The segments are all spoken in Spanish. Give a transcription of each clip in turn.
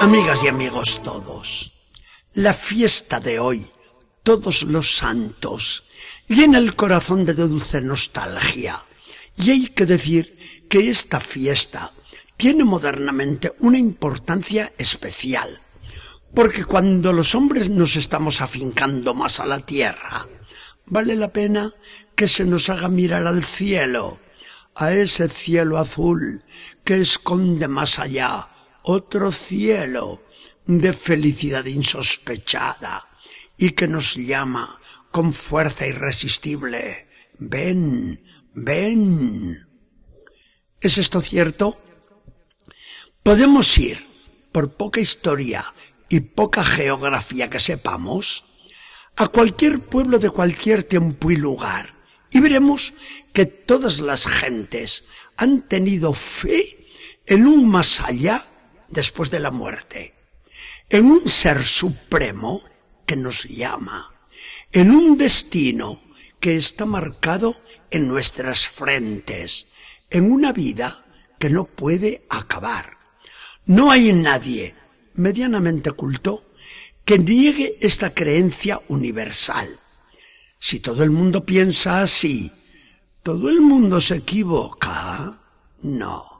Amigas y amigos todos, la fiesta de hoy, todos los santos, llena el corazón de dulce nostalgia. Y hay que decir que esta fiesta tiene modernamente una importancia especial, porque cuando los hombres nos estamos afincando más a la tierra, vale la pena que se nos haga mirar al cielo, a ese cielo azul que esconde más allá otro cielo de felicidad insospechada y que nos llama con fuerza irresistible. Ven, ven. ¿Es esto cierto? Podemos ir, por poca historia y poca geografía que sepamos, a cualquier pueblo de cualquier tiempo y lugar y veremos que todas las gentes han tenido fe en un más allá después de la muerte, en un ser supremo que nos llama, en un destino que está marcado en nuestras frentes, en una vida que no puede acabar. No hay nadie medianamente culto que niegue esta creencia universal. Si todo el mundo piensa así, ¿todo el mundo se equivoca? No.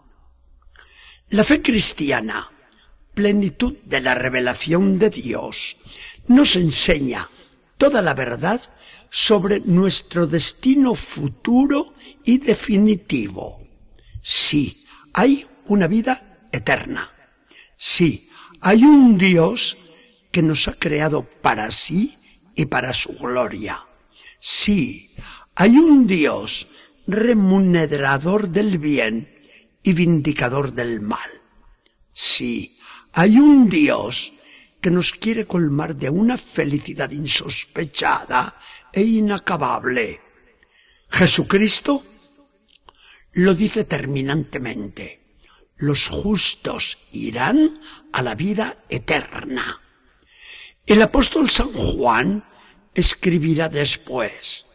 La fe cristiana, plenitud de la revelación de Dios, nos enseña toda la verdad sobre nuestro destino futuro y definitivo. Sí, hay una vida eterna. Sí, hay un Dios que nos ha creado para sí y para su gloria. Sí, hay un Dios remunerador del bien y vindicador del mal. Sí, hay un Dios que nos quiere colmar de una felicidad insospechada e inacabable. Jesucristo lo dice terminantemente. Los justos irán a la vida eterna. El apóstol San Juan escribirá después,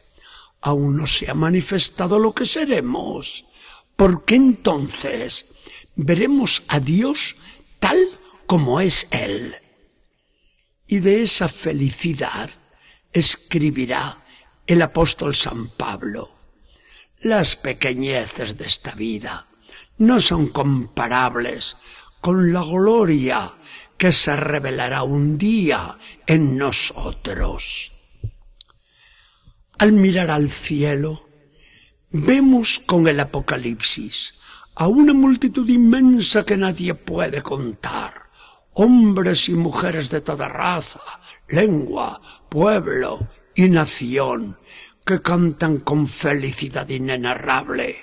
aún no se ha manifestado lo que seremos, porque entonces veremos a Dios tal como es Él. Y de esa felicidad escribirá el apóstol San Pablo. Las pequeñeces de esta vida no son comparables con la gloria que se revelará un día en nosotros. Al mirar al cielo, vemos con el Apocalipsis a una multitud inmensa que nadie puede contar, hombres y mujeres de toda raza, lengua, pueblo y nación, que cantan con felicidad inenarrable,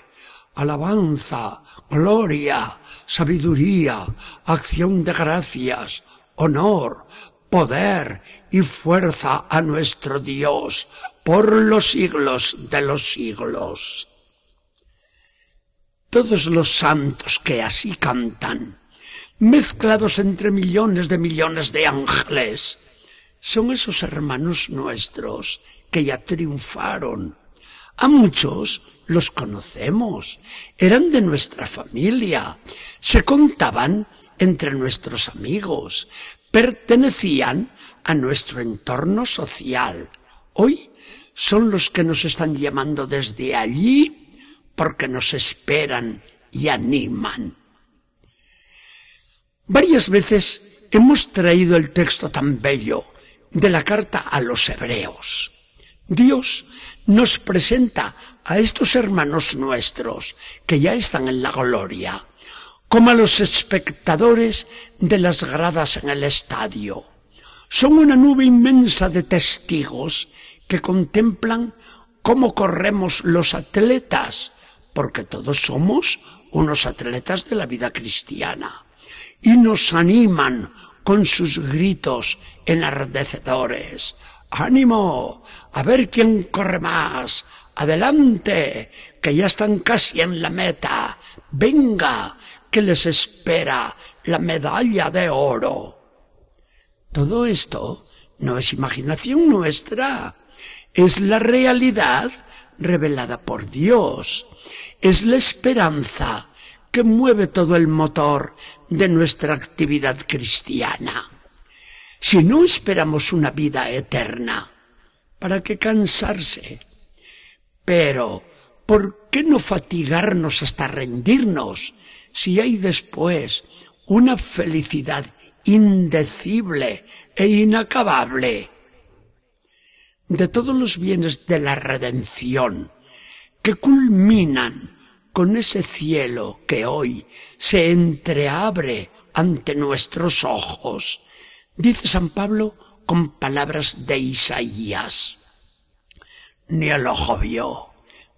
alabanza, gloria, sabiduría, acción de gracias, honor, poder y fuerza a nuestro Dios por los siglos de los siglos. Todos los santos que así cantan, mezclados entre millones de millones de ángeles, son esos hermanos nuestros que ya triunfaron. A muchos los conocemos, eran de nuestra familia, se contaban entre nuestros amigos, pertenecían a nuestro entorno social. Hoy son los que nos están llamando desde allí porque nos esperan y animan. Varias veces hemos traído el texto tan bello de la carta a los hebreos. Dios nos presenta a estos hermanos nuestros que ya están en la gloria como a los espectadores de las gradas en el estadio. Son una nube inmensa de testigos que contemplan cómo corremos los atletas, porque todos somos unos atletas de la vida cristiana, y nos animan con sus gritos enardecedores. ¡Ánimo! A ver quién corre más. Adelante, que ya están casi en la meta. Venga, que les espera la medalla de oro. Todo esto no es imaginación nuestra, es la realidad revelada por Dios, es la esperanza que mueve todo el motor de nuestra actividad cristiana. Si no esperamos una vida eterna, ¿para qué cansarse? Pero, ¿por qué no fatigarnos hasta rendirnos si hay después una felicidad indecible e inacabable? De todos los bienes de la redención, que culminan con ese cielo que hoy se entreabre ante nuestros ojos, dice San Pablo con palabras de Isaías. Ni el ojo vio,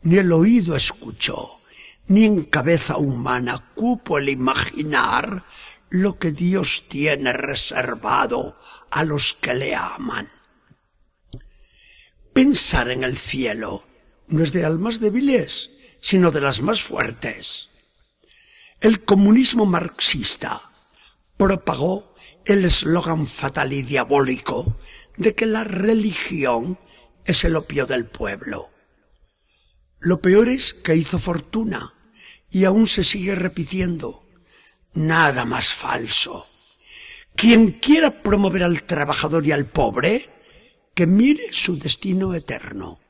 ni el oído escuchó, ni en cabeza humana cupo el imaginar lo que Dios tiene reservado a los que le aman. Pensar en el cielo no es de almas débiles, sino de las más fuertes. El comunismo marxista propagó el eslogan fatal y diabólico de que la religión es el opio del pueblo. Lo peor es que hizo fortuna y aún se sigue repitiendo. Nada más falso. Quien quiera promover al trabajador y al pobre, que mire su destino eterno.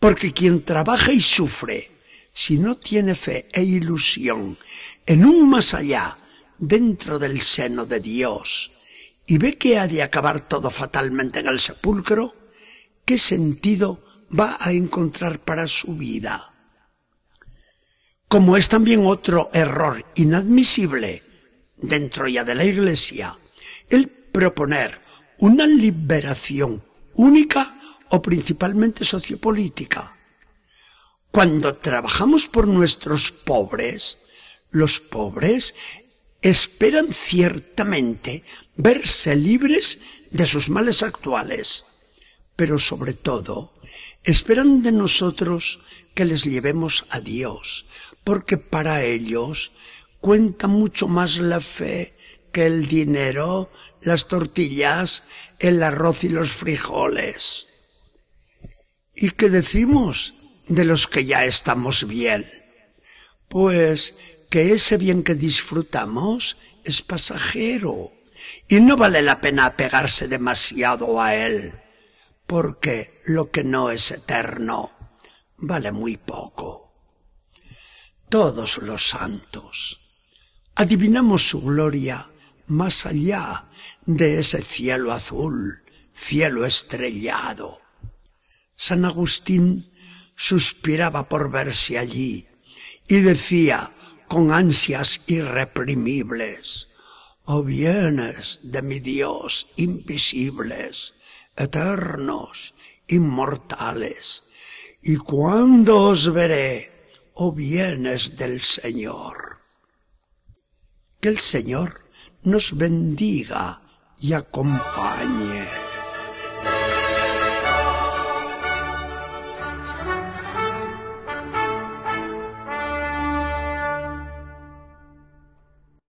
Porque quien trabaja y sufre, si no tiene fe e ilusión en un más allá dentro del seno de Dios y ve que ha de acabar todo fatalmente en el sepulcro, ¿qué sentido va a encontrar para su vida? Como es también otro error inadmisible dentro ya de la Iglesia, el proponer una liberación única o principalmente sociopolítica. Cuando trabajamos por nuestros pobres, los pobres esperan ciertamente verse libres de sus males actuales, pero sobre todo esperan de nosotros que les llevemos a Dios, porque para ellos cuenta mucho más la fe que el dinero, las tortillas, el arroz y los frijoles. ¿Y qué decimos de los que ya estamos bien? Pues que ese bien que disfrutamos es pasajero y no vale la pena apegarse demasiado a él, porque lo que no es eterno vale muy poco. Todos los santos adivinamos su gloria más allá de ese cielo azul, cielo estrellado. San Agustín suspiraba por verse allí y decía con ansias irreprimibles, Oh bienes de mi Dios invisibles, eternos, inmortales, ¿y cuándo os veré, oh bienes del Señor? Que el Señor nos bendiga y acompañe.